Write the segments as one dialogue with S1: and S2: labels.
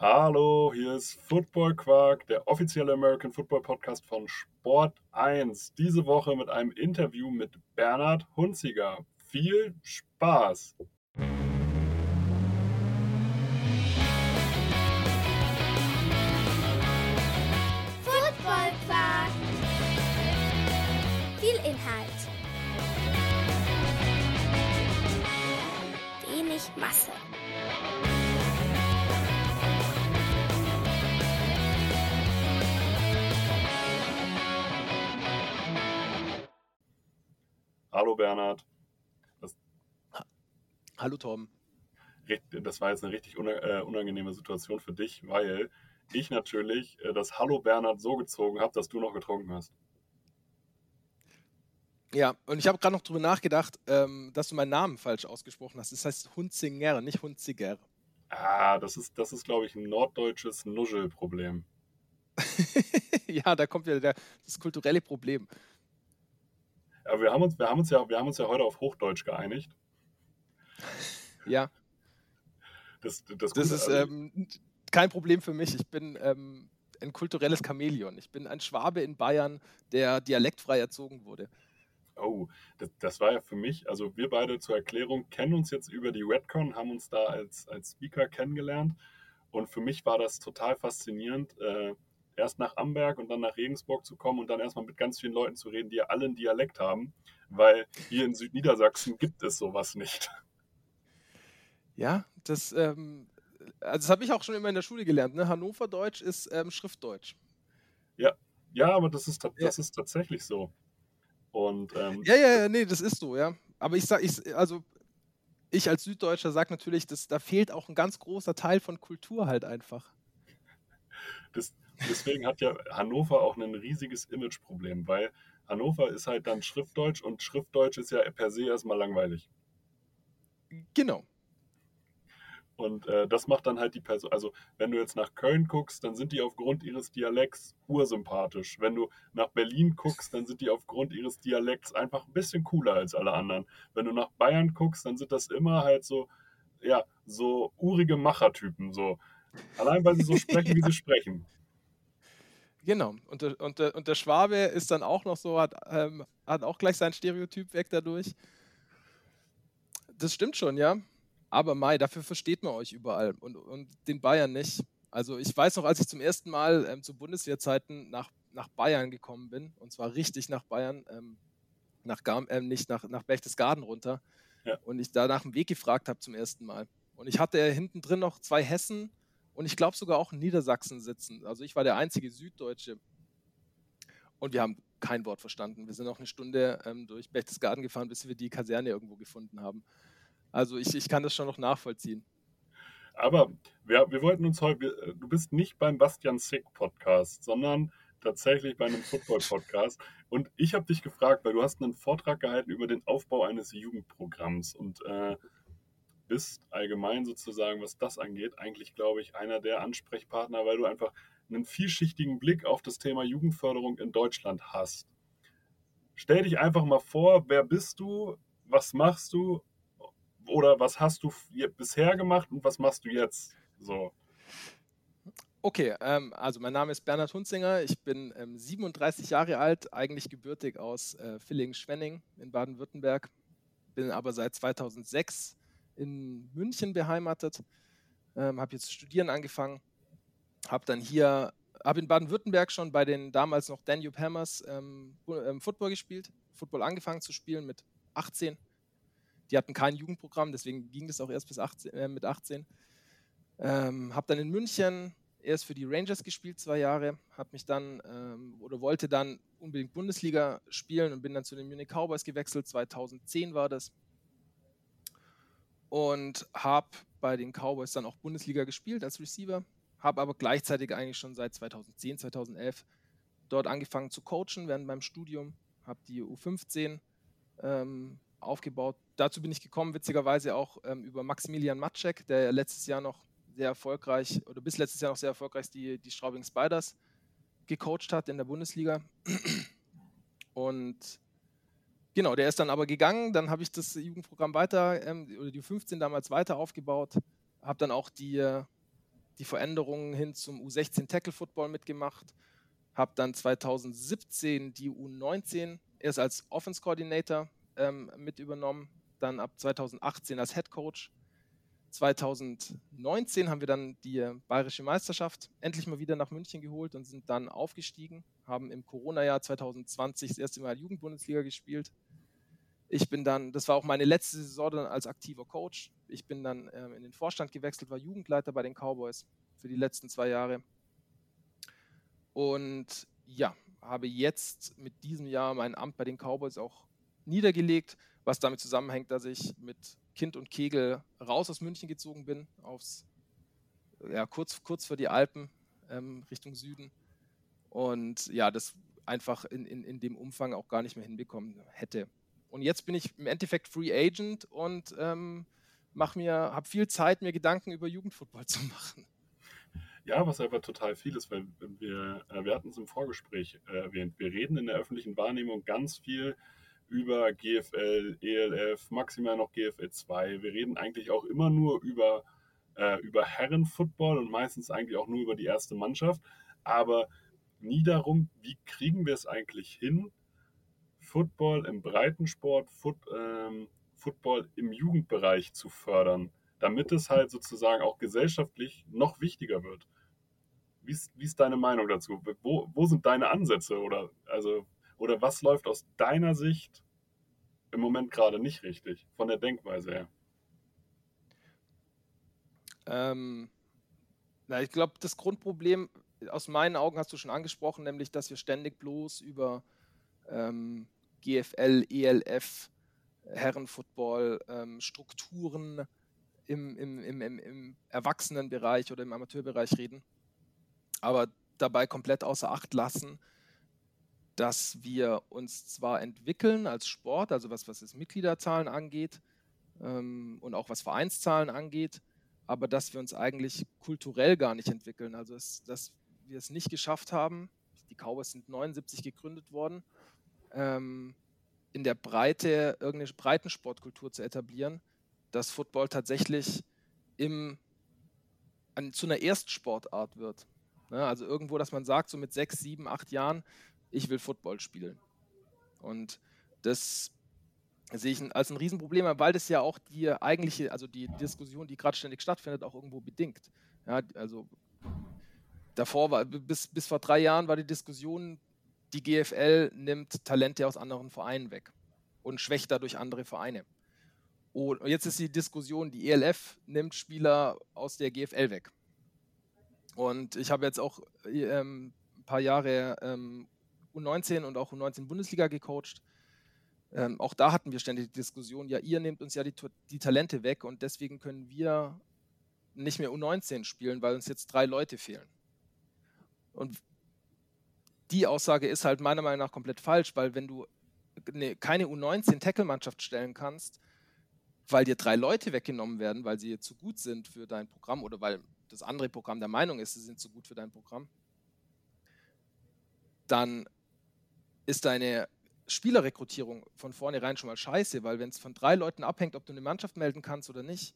S1: Hallo, hier ist Football Quark, der offizielle American Football Podcast von Sport 1. Diese Woche mit einem Interview mit Bernhard Hunziger. Viel Spaß!
S2: Football Quark. Viel Inhalt. Wenig Masse.
S1: Hallo Bernhard.
S3: Hallo Tom.
S1: Das war jetzt eine richtig äh, unangenehme Situation für dich, weil ich natürlich äh, das Hallo Bernhard so gezogen habe, dass du noch getrunken hast.
S3: Ja, und ich habe gerade noch drüber nachgedacht, ähm, dass du meinen Namen falsch ausgesprochen hast. Das heißt Hunzinger, nicht Hunziger.
S1: Ah, das ist, das ist glaube ich, ein norddeutsches Nuschelproblem.
S3: ja, da kommt wieder der, das kulturelle Problem.
S1: Aber wir haben uns, wir haben uns ja, wir haben uns ja heute auf Hochdeutsch geeinigt.
S3: Ja,
S1: Das, das,
S3: das ist ähm, kein Problem für mich. Ich bin ähm, ein kulturelles Chamäleon. Ich bin ein Schwabe in Bayern, der dialektfrei erzogen wurde.
S1: Oh, das, das war ja für mich, also wir beide zur Erklärung kennen uns jetzt über die Redcon, haben uns da als, als Speaker kennengelernt und für mich war das total faszinierend, äh, erst nach Amberg und dann nach Regensburg zu kommen und dann erstmal mit ganz vielen Leuten zu reden, die ja alle einen Dialekt haben, weil hier in Südniedersachsen gibt es sowas nicht.
S3: Ja, das, ähm, also das habe ich auch schon immer in der Schule gelernt. Ne? Hannoverdeutsch ist ähm, Schriftdeutsch.
S1: Ja, aber das ist, ta-
S3: Ja.
S1: das ist tatsächlich so. Und ähm,
S3: Ja, ja, ja, nee, das ist so, ja. Aber ich sag, ich, also ich als Süddeutscher sage natürlich, dass da fehlt auch ein ganz großer Teil von Kultur halt einfach.
S1: das, deswegen hat ja Hannover auch ein riesiges Imageproblem, weil Hannover ist halt dann Schriftdeutsch und Schriftdeutsch ist ja per se erstmal langweilig.
S3: Genau.
S1: Und äh, das macht dann halt die Person. Also, wenn du jetzt nach Köln guckst, dann sind die aufgrund ihres Dialekts ursympathisch. Wenn du nach Berlin guckst, dann sind die aufgrund ihres Dialekts einfach ein bisschen cooler als alle anderen. Wenn du nach Bayern guckst, dann sind das immer halt so, ja, so urige Machertypen. So. Allein weil sie so sprechen, wie sie sprechen.
S3: Genau. Und der, und, der, und der Schwabe ist dann auch noch so, hat, ähm, hat auch gleich sein Stereotyp weg dadurch. Das stimmt schon, ja. Aber Mai, dafür versteht man euch überall und, und den Bayern nicht. Also ich weiß noch, als ich zum ersten Mal ähm, zu Bundeswehrzeiten nach, nach Bayern gekommen bin, und zwar richtig nach Bayern, ähm, nach Garm, ähm, nicht nach, nach Berchtesgaden runter,
S1: Ja.
S3: und ich da nach dem Weg gefragt habe zum ersten Mal. Und ich hatte hinten drin noch zwei Hessen und ich glaube sogar auch in Niedersachsen sitzen. Also ich war der einzige Süddeutsche. Und wir haben kein Wort verstanden. Wir sind noch eine Stunde ähm, durch Berchtesgaden gefahren, bis wir die Kaserne irgendwo gefunden haben. Also ich, ich kann das schon noch nachvollziehen.
S1: Aber wir, wir wollten uns heute, wir- du bist nicht beim Bastian Sick Podcast, sondern tatsächlich bei einem Football Podcast. Und ich habe dich gefragt, weil du hast einen Vortrag gehalten über den Aufbau eines Jugendprogramms und äh, bist allgemein sozusagen, was das angeht, eigentlich, glaube ich, einer der Ansprechpartner, weil du einfach einen vielschichtigen Blick auf das Thema Jugendförderung in Deutschland hast. Stell dich einfach mal vor, wer bist du, was machst du oder was hast du bisher gemacht und was machst du jetzt? So.
S3: Okay, ähm, also mein Name ist Bernhard Hunzinger. Ich bin ähm, 37 Jahre alt, eigentlich gebürtig aus äh, Villingen-Schwenning in Baden-Württemberg. Bin aber seit 2006 in München beheimatet. Ähm, habe jetzt studieren angefangen. Habe dann hier, habe in Baden-Württemberg schon bei den damals noch Danube Hammers ähm, ähm, Football gespielt. Football angefangen zu spielen mit 18. Die hatten kein Jugendprogramm, deswegen ging das auch erst bis 18, äh, mit 18. Ähm, habe dann in München erst für die Rangers gespielt, zwei Jahre, habe mich dann ähm, oder wollte dann unbedingt Bundesliga spielen und bin dann zu den Munich Cowboys gewechselt. 2010 war das. Und habe bei den Cowboys dann auch Bundesliga gespielt als Receiver, habe aber gleichzeitig eigentlich schon seit 2010, 2011 dort angefangen zu coachen während meinem Studium, habe die U15 ähm, aufgebaut. Dazu bin ich gekommen, witzigerweise auch ähm, über Maximilian Matschek, der letztes Jahr noch sehr erfolgreich oder bis letztes Jahr noch sehr erfolgreich die, die Straubing Spiders gecoacht hat in der Bundesliga. Und genau, der ist dann aber gegangen. Dann habe ich das Jugendprogramm weiter, ähm, oder die U15 damals weiter aufgebaut. Habe dann auch die, äh, die Veränderungen hin zum U16 Tackle Football mitgemacht, habe dann 2017 die U19 erst als Offense Coordinator ähm, mit übernommen, dann ab 2018 als Head Coach. 2019 haben wir dann die Bayerische Meisterschaft endlich mal wieder nach München geholt und sind dann aufgestiegen, haben im Corona-Jahr 2020 das erste Mal Jugendbundesliga gespielt. Ich bin dann, das war auch meine letzte Saison als aktiver Coach. Ich bin dann ähm, in den Vorstand gewechselt, war Jugendleiter bei den Cowboys für die letzten zwei Jahre. Und ja, habe jetzt mit diesem Jahr mein Amt bei den Cowboys auch niedergelegt, was damit zusammenhängt, dass ich mit Kind und Kegel raus aus München gezogen bin, aufs, ja, kurz, kurz vor die Alpen ähm, Richtung Süden. Und ja, das einfach in, in, in dem Umfang auch gar nicht mehr hinbekommen hätte. Und jetzt bin ich im Endeffekt Free Agent und ähm, mir, habe viel Zeit, mir Gedanken über Jugendfootball zu machen.
S1: Ja, was einfach total viel ist, weil wir, äh, wir hatten es im Vorgespräch äh, erwähnt. Wir reden in der öffentlichen Wahrnehmung ganz viel über GFL, ELF, maximal noch GFL 2. Wir reden eigentlich auch immer nur über, äh, über Herrenfootball und meistens eigentlich auch nur über die erste Mannschaft, aber nie darum, wie kriegen wir es eigentlich hin, Football im Breitensport, Foot, ähm, Football im Jugendbereich zu fördern, damit es halt sozusagen auch gesellschaftlich noch wichtiger wird. Wie ist, wie ist deine Meinung dazu? Wo, wo sind deine Ansätze oder also oder was läuft aus deiner Sicht im Moment gerade nicht richtig von der Denkweise her?
S3: Ähm, na, ich glaube, das Grundproblem aus meinen Augen hast du schon angesprochen, nämlich, dass wir ständig bloß über ähm, GFL, ELF, Herrenfootball, ähm, Strukturen im, im, im, im, Erwachsenenbereich oder im Amateurbereich reden, aber dabei komplett außer Acht lassen, dass wir uns zwar entwickeln als Sport, also was, was das Mitgliederzahlen angeht ähm, und auch was Vereinszahlen angeht, aber dass wir uns eigentlich kulturell gar nicht entwickeln. Also es, dass wir es nicht geschafft haben, die Cowboys sind 79 gegründet worden, ähm, in der Breite irgendeine Breitensportkultur zu etablieren, dass Football tatsächlich im, an, zu einer Erstsportart wird. Ne? Also irgendwo, dass man sagt, so mit sechs, sieben, acht Jahren, ich will Football spielen. Und das sehe ich als ein Riesenproblem, weil das ja auch die eigentliche, also die Diskussion, die gerade ständig stattfindet, auch irgendwo bedingt. Ja, also davor war, bis, bis vor drei Jahren war die Diskussion, die GFL nimmt Talente aus anderen Vereinen weg und schwächt dadurch andere Vereine. Und jetzt ist die Diskussion, die ELF nimmt Spieler aus der GFL weg. Und ich habe jetzt auch ähm, ein paar Jahre ähm, U19 und auch U19 Bundesliga gecoacht. Ähm, auch da hatten wir ständig die Diskussion, ja, ihr nehmt uns ja die, die Talente weg und deswegen können wir nicht mehr U19 spielen, weil uns jetzt drei Leute fehlen. Und die Aussage ist halt meiner Meinung nach komplett falsch, weil wenn du ne, keine U19-Tackle-Mannschaft stellen kannst, weil dir drei Leute weggenommen werden, weil sie zu gut sind für dein Programm oder weil das andere Programm der Meinung ist, sie sind zu gut für dein Programm, dann ist deine Spielerrekrutierung von vornherein schon mal scheiße, weil wenn es von drei Leuten abhängt, ob du eine Mannschaft melden kannst oder nicht,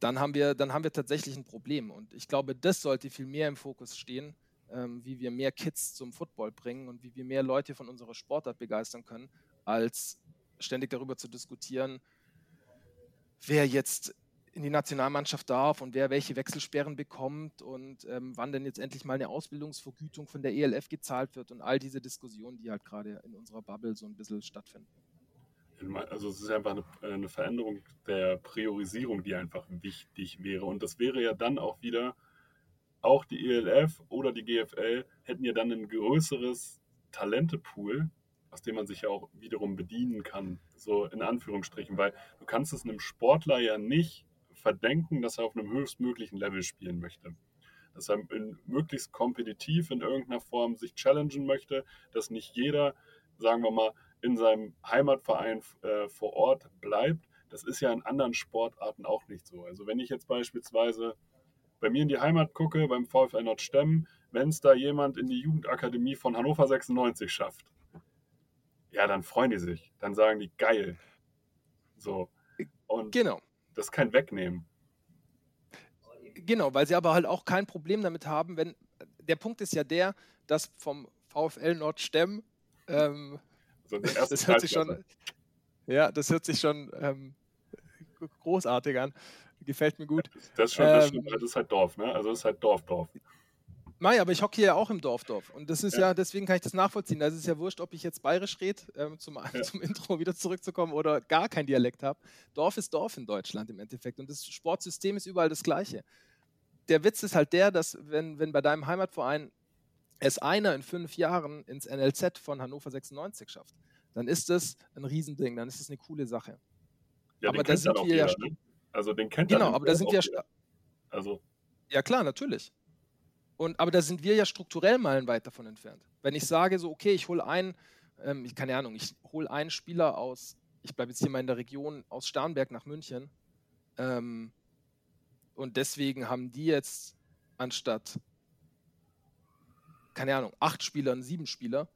S3: dann haben wir, dann haben wir tatsächlich ein Problem. Und ich glaube, das sollte viel mehr im Fokus stehen, ähm, wie wir mehr Kids zum Football bringen und wie wir mehr Leute von unserer Sportart begeistern können, als ständig darüber zu diskutieren, wer jetzt in die Nationalmannschaft darf und wer welche Wechselsperren bekommt und ähm, wann denn jetzt endlich mal eine Ausbildungsvergütung von der ELF gezahlt wird und all diese Diskussionen, die halt gerade in unserer Bubble so ein bisschen stattfinden.
S1: Also es ist einfach eine, eine Veränderung der Priorisierung, die einfach wichtig wäre. Und das wäre ja dann auch wieder, auch die ELF oder die GFL hätten ja dann ein größeres Talentepool, aus dem man sich ja auch wiederum bedienen kann, so in Anführungsstrichen, weil du kannst es einem Sportler ja nicht verdenken, dass er auf einem höchstmöglichen Level spielen möchte. Dass er möglichst kompetitiv in irgendeiner Form sich challengen möchte, dass nicht jeder, sagen wir mal, in seinem Heimatverein äh, vor Ort bleibt. Das ist ja in anderen Sportarten auch nicht so. Also wenn ich jetzt beispielsweise bei mir in die Heimat gucke, beim VfL Nordstemmen, wenn es da jemand in die Jugendakademie von Hannover 96 schafft, ja, dann freuen die sich. Dann sagen die, geil. So. Und
S3: genau.
S1: das ist kein Wegnehmen.
S3: Genau, weil sie aber halt auch kein Problem damit haben, wenn. Der Punkt ist ja der, dass vom VfL Nordstemm. Ähm,
S1: So
S3: das hört sich schon. Ja, das hört sich schon ähm, großartig an. Gefällt mir gut.
S1: Das ist schon, das ist,
S3: Ähm,
S1: das ist halt Dorf, ne? Also das ist halt Dorf, Dorf.
S3: Mai, aber ich hocke hier ja auch im Dorfdorf. Und das ist
S1: Ja.
S3: ja. deswegen kann ich das nachvollziehen. Da ist es ja wurscht, ob ich jetzt bayerisch rede, ähm, zum,
S1: Ja.
S3: zum Intro wieder zurückzukommen, oder gar kein Dialekt habe. Dorf ist Dorf in Deutschland im Endeffekt. Und das Sportsystem ist überall das gleiche. Der Witz ist halt der, dass, wenn, wenn bei deinem Heimatverein es einer in fünf Jahren ins NLZ von Hannover 96 schafft, dann ist das ein Riesending, dann ist das eine coole Sache.
S1: Ja,
S3: aber da sind wir ja
S1: ne? Also den kennt
S3: Genau, aber da sind wir ja.
S1: Also,
S3: Ja, klar, natürlich. Und, aber da sind wir ja strukturell meilenweit davon entfernt. Wenn ich sage, so, okay, ich hole einen, ähm, keine Ahnung, ich hole einen Spieler aus, ich bleibe jetzt hier mal in der Region, aus Starnberg nach München. Ähm, und deswegen haben die jetzt anstatt, keine Ahnung, acht Spieler und sieben Spieler,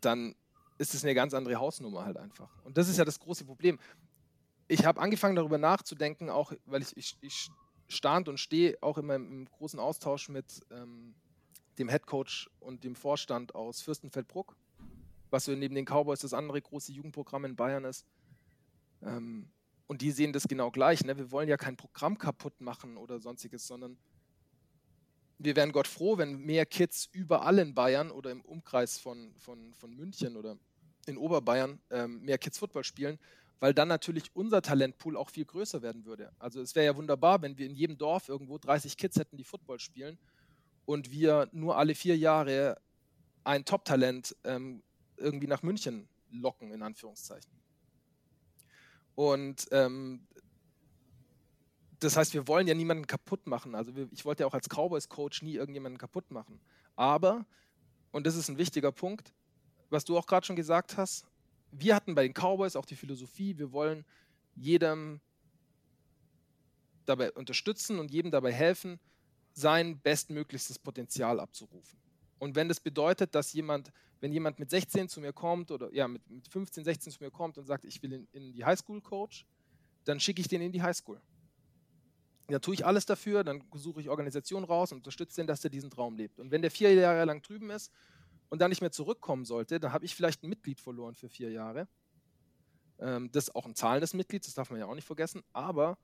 S3: dann ist es eine ganz andere Hausnummer halt einfach. Und das ist ja das große Problem. Ich habe angefangen darüber nachzudenken, auch weil ich, ich, ich stand und stehe auch immer im, großen Austausch mit ähm, dem Headcoach und dem Vorstand aus Fürstenfeldbruck, was so neben den Cowboys das andere große Jugendprogramm in Bayern ist. Ähm, und die sehen das genau gleich. Ne? Wir wollen ja kein Programm kaputt machen oder sonstiges, sondern wir wären Gott froh, wenn mehr Kids überall in Bayern oder im Umkreis von, von, von München oder in Oberbayern ähm, mehr Kids Football spielen, weil dann natürlich unser Talentpool auch viel größer werden würde. Also es wäre ja wunderbar, wenn wir in jedem Dorf irgendwo 30 Kids hätten, die Football spielen und wir nur alle vier Jahre ein Top-Talent ähm, irgendwie nach München locken, in Anführungszeichen. Und ähm, das heißt, wir wollen ja niemanden kaputt machen. Also wir, ich wollte ja auch als Cowboys-Coach nie irgendjemanden kaputt machen. Aber, und das ist ein wichtiger Punkt, was du auch gerade schon gesagt hast, wir hatten bei den Cowboys auch die Philosophie, wir wollen jedem dabei unterstützen und jedem dabei helfen, sein bestmöglichstes Potenzial abzurufen. Und wenn das bedeutet, dass jemand, wenn jemand mit 16 zu mir kommt oder ja, mit, mit 15, 16 zu mir kommt und sagt, ich will in, in die Highschool Coach, dann schicke ich den in die Highschool. Da tue ich alles dafür, dann suche ich Organisationen raus und unterstütze den, dass er diesen Traum lebt. Und wenn der vier Jahre lang drüben ist und dann nicht mehr zurückkommen sollte, dann habe ich vielleicht ein Mitglied verloren für vier Jahre. Ähm, das ist auch ein zahlendes Mitglied, das darf man ja auch nicht vergessen, aber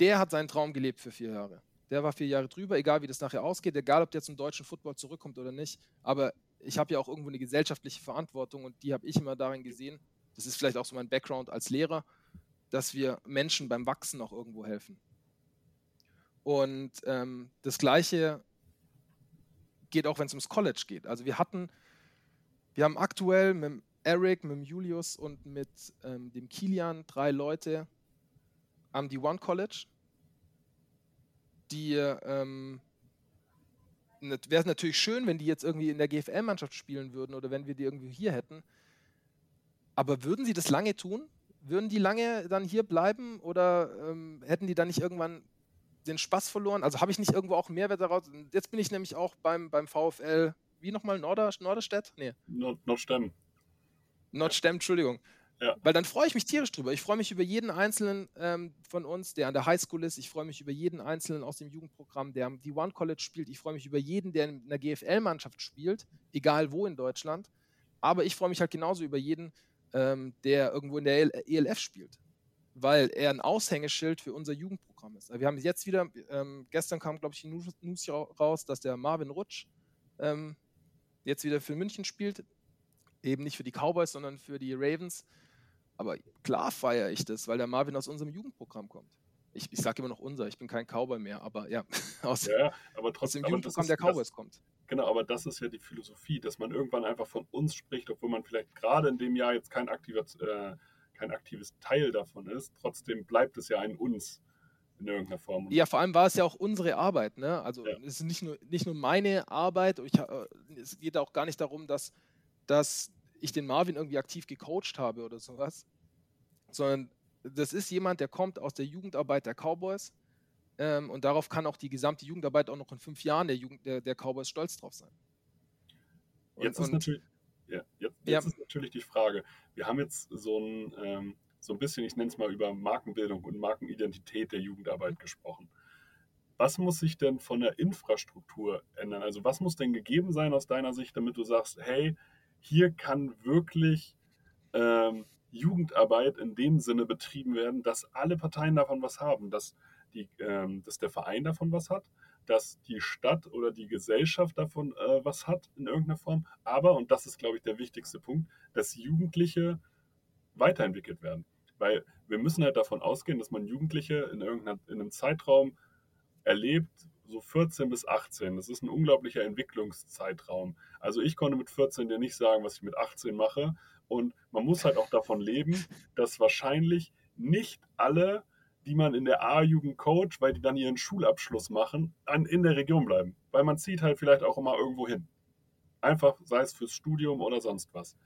S3: der hat seinen Traum gelebt für vier Jahre. Der war vier Jahre drüber, egal wie das nachher ausgeht, egal ob der zum deutschen Football zurückkommt oder nicht. Aber ich habe ja auch irgendwo eine gesellschaftliche Verantwortung und die habe ich immer darin gesehen. Das ist vielleicht auch so mein Background als Lehrer, dass wir Menschen beim Wachsen auch irgendwo helfen. Und ähm, das Gleiche geht auch, wenn es ums College geht. Also wir hatten, wir haben aktuell mit Eric, mit Julius und mit ähm, dem Kilian drei Leute am D1 College, die ähm, wäre natürlich schön, wenn die jetzt irgendwie in der GFL-Mannschaft spielen würden oder wenn wir die irgendwie hier hätten. Aber würden sie das lange tun? Würden die lange dann hier bleiben oder ähm, hätten die dann nicht irgendwann den Spaß verloren? Also habe ich nicht irgendwo auch einen Mehrwert daraus? Jetzt bin ich nämlich auch beim, beim VfL, wie nochmal, Norder, Norderstedt? Nee,
S1: not stemmen.
S3: Nordstemm, Entschuldigung.
S1: Ja.
S3: Weil dann freue ich mich tierisch drüber. Ich freue mich über jeden einzelnen ähm, von uns, der an der Highschool ist. Ich freue mich über jeden einzelnen aus dem Jugendprogramm, der am D1 College spielt. Ich freue mich über jeden, der in einer GFL-Mannschaft spielt, egal wo in Deutschland. Aber ich freue mich halt genauso über jeden, ähm, der irgendwo in der ELF spielt, weil er ein Aushängeschild für unser Jugendprogramm ist. Wir haben jetzt wieder, ähm, gestern kam, glaube ich, die News, raus, dass der Marvin Rutsch ähm, jetzt wieder für München spielt. Eben nicht für die Cowboys, sondern für die Ravens. Aber klar feiere ich das, weil der Marvin aus unserem Jugendprogramm kommt. Ich, ich sage immer noch unser, ich bin kein Cowboy mehr, aber ja, aus,
S1: Ja, aber
S3: aus
S1: trotzdem.
S3: dem
S1: aber das
S3: Jugendprogramm
S1: ist-
S3: der
S1: das-
S3: Cowboys kommt.
S1: Genau, aber das ist ja die Philosophie, dass man irgendwann einfach von uns spricht, obwohl man vielleicht gerade in dem Jahr jetzt kein, aktiver, äh, kein aktives Teil davon ist. Trotzdem bleibt es ja ein uns in irgendeiner Form.
S3: Ja, vor allem war es ja auch unsere Arbeit. Ne? Also
S1: Ja.
S3: es ist nicht nur, nicht nur meine Arbeit. Ich, äh, es geht auch gar nicht darum, dass, dass ich den Marvin irgendwie aktiv gecoacht habe oder sowas, sondern das ist jemand, der kommt aus der Jugendarbeit der Cowboys ähm, und darauf kann auch die gesamte Jugendarbeit auch noch in fünf Jahren der, Jugend, der, der Cowboys stolz drauf sein. Und-
S1: Jetzt ist natürlich, ja, jetzt,
S3: Ja.
S1: jetzt ist natürlich die Frage, wir haben jetzt so ein, ähm, so ein bisschen, ich nenne es mal, über Markenbildung und Markenidentität der Jugendarbeit gesprochen. Was muss sich denn von der Infrastruktur ändern? Also was muss denn gegeben sein aus deiner Sicht, damit du sagst, hey, hier kann wirklich ähm, Jugendarbeit in dem Sinne betrieben werden, dass alle Parteien davon was haben, dass, die, ähm, dass der Verein davon was hat, dass die Stadt oder die Gesellschaft davon äh, was hat in irgendeiner Form, aber, und das ist, glaube ich, der wichtigste Punkt, dass Jugendliche weiterentwickelt werden. Weil wir müssen halt davon ausgehen, dass man Jugendliche in, irgendeiner, in einem Zeitraum erlebt, so 14 bis 18. Das ist ein unglaublicher Entwicklungszeitraum. Also ich konnte mit 14 dir nicht sagen, was ich mit 18 mache. Und man muss halt auch davon leben, dass wahrscheinlich nicht alle, die man in der A-Jugend coach, weil die dann ihren Schulabschluss machen, an, in der Region bleiben. Weil man zieht halt vielleicht auch immer irgendwo hin. Einfach, sei es fürs Studium oder sonst was.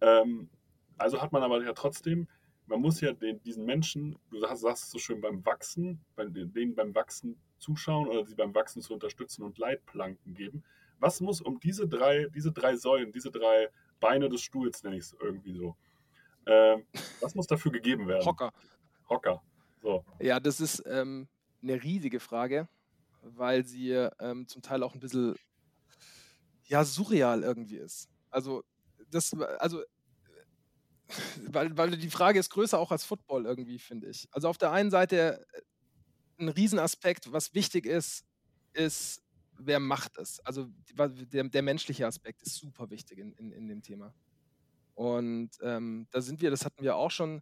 S1: Ähm, also hat man aber ja trotzdem, man muss ja den, diesen Menschen, du sagst, sagst es so schön, beim Wachsen, bei, denen beim Wachsen zuschauen oder sie beim Wachsen zu unterstützen und Leitplanken geben. Was muss um diese drei, diese drei Säulen, diese drei Beine des Stuhls, nenne ich es irgendwie so, ähm, was muss dafür gegeben werden?
S3: Hocker.
S1: Hocker. So.
S3: Ja, das ist ähm, eine riesige Frage, weil sie ähm, zum Teil auch ein bisschen ja, surreal irgendwie ist. Also, das, also weil, weil die Frage ist größer auch als Football irgendwie, finde ich. Also auf der einen Seite äh, ein Riesenaspekt, was wichtig ist, ist, wer macht es. Also der, der menschliche Aspekt ist super wichtig in, in, in dem Thema. Und ähm, da sind wir, das hatten wir auch schon,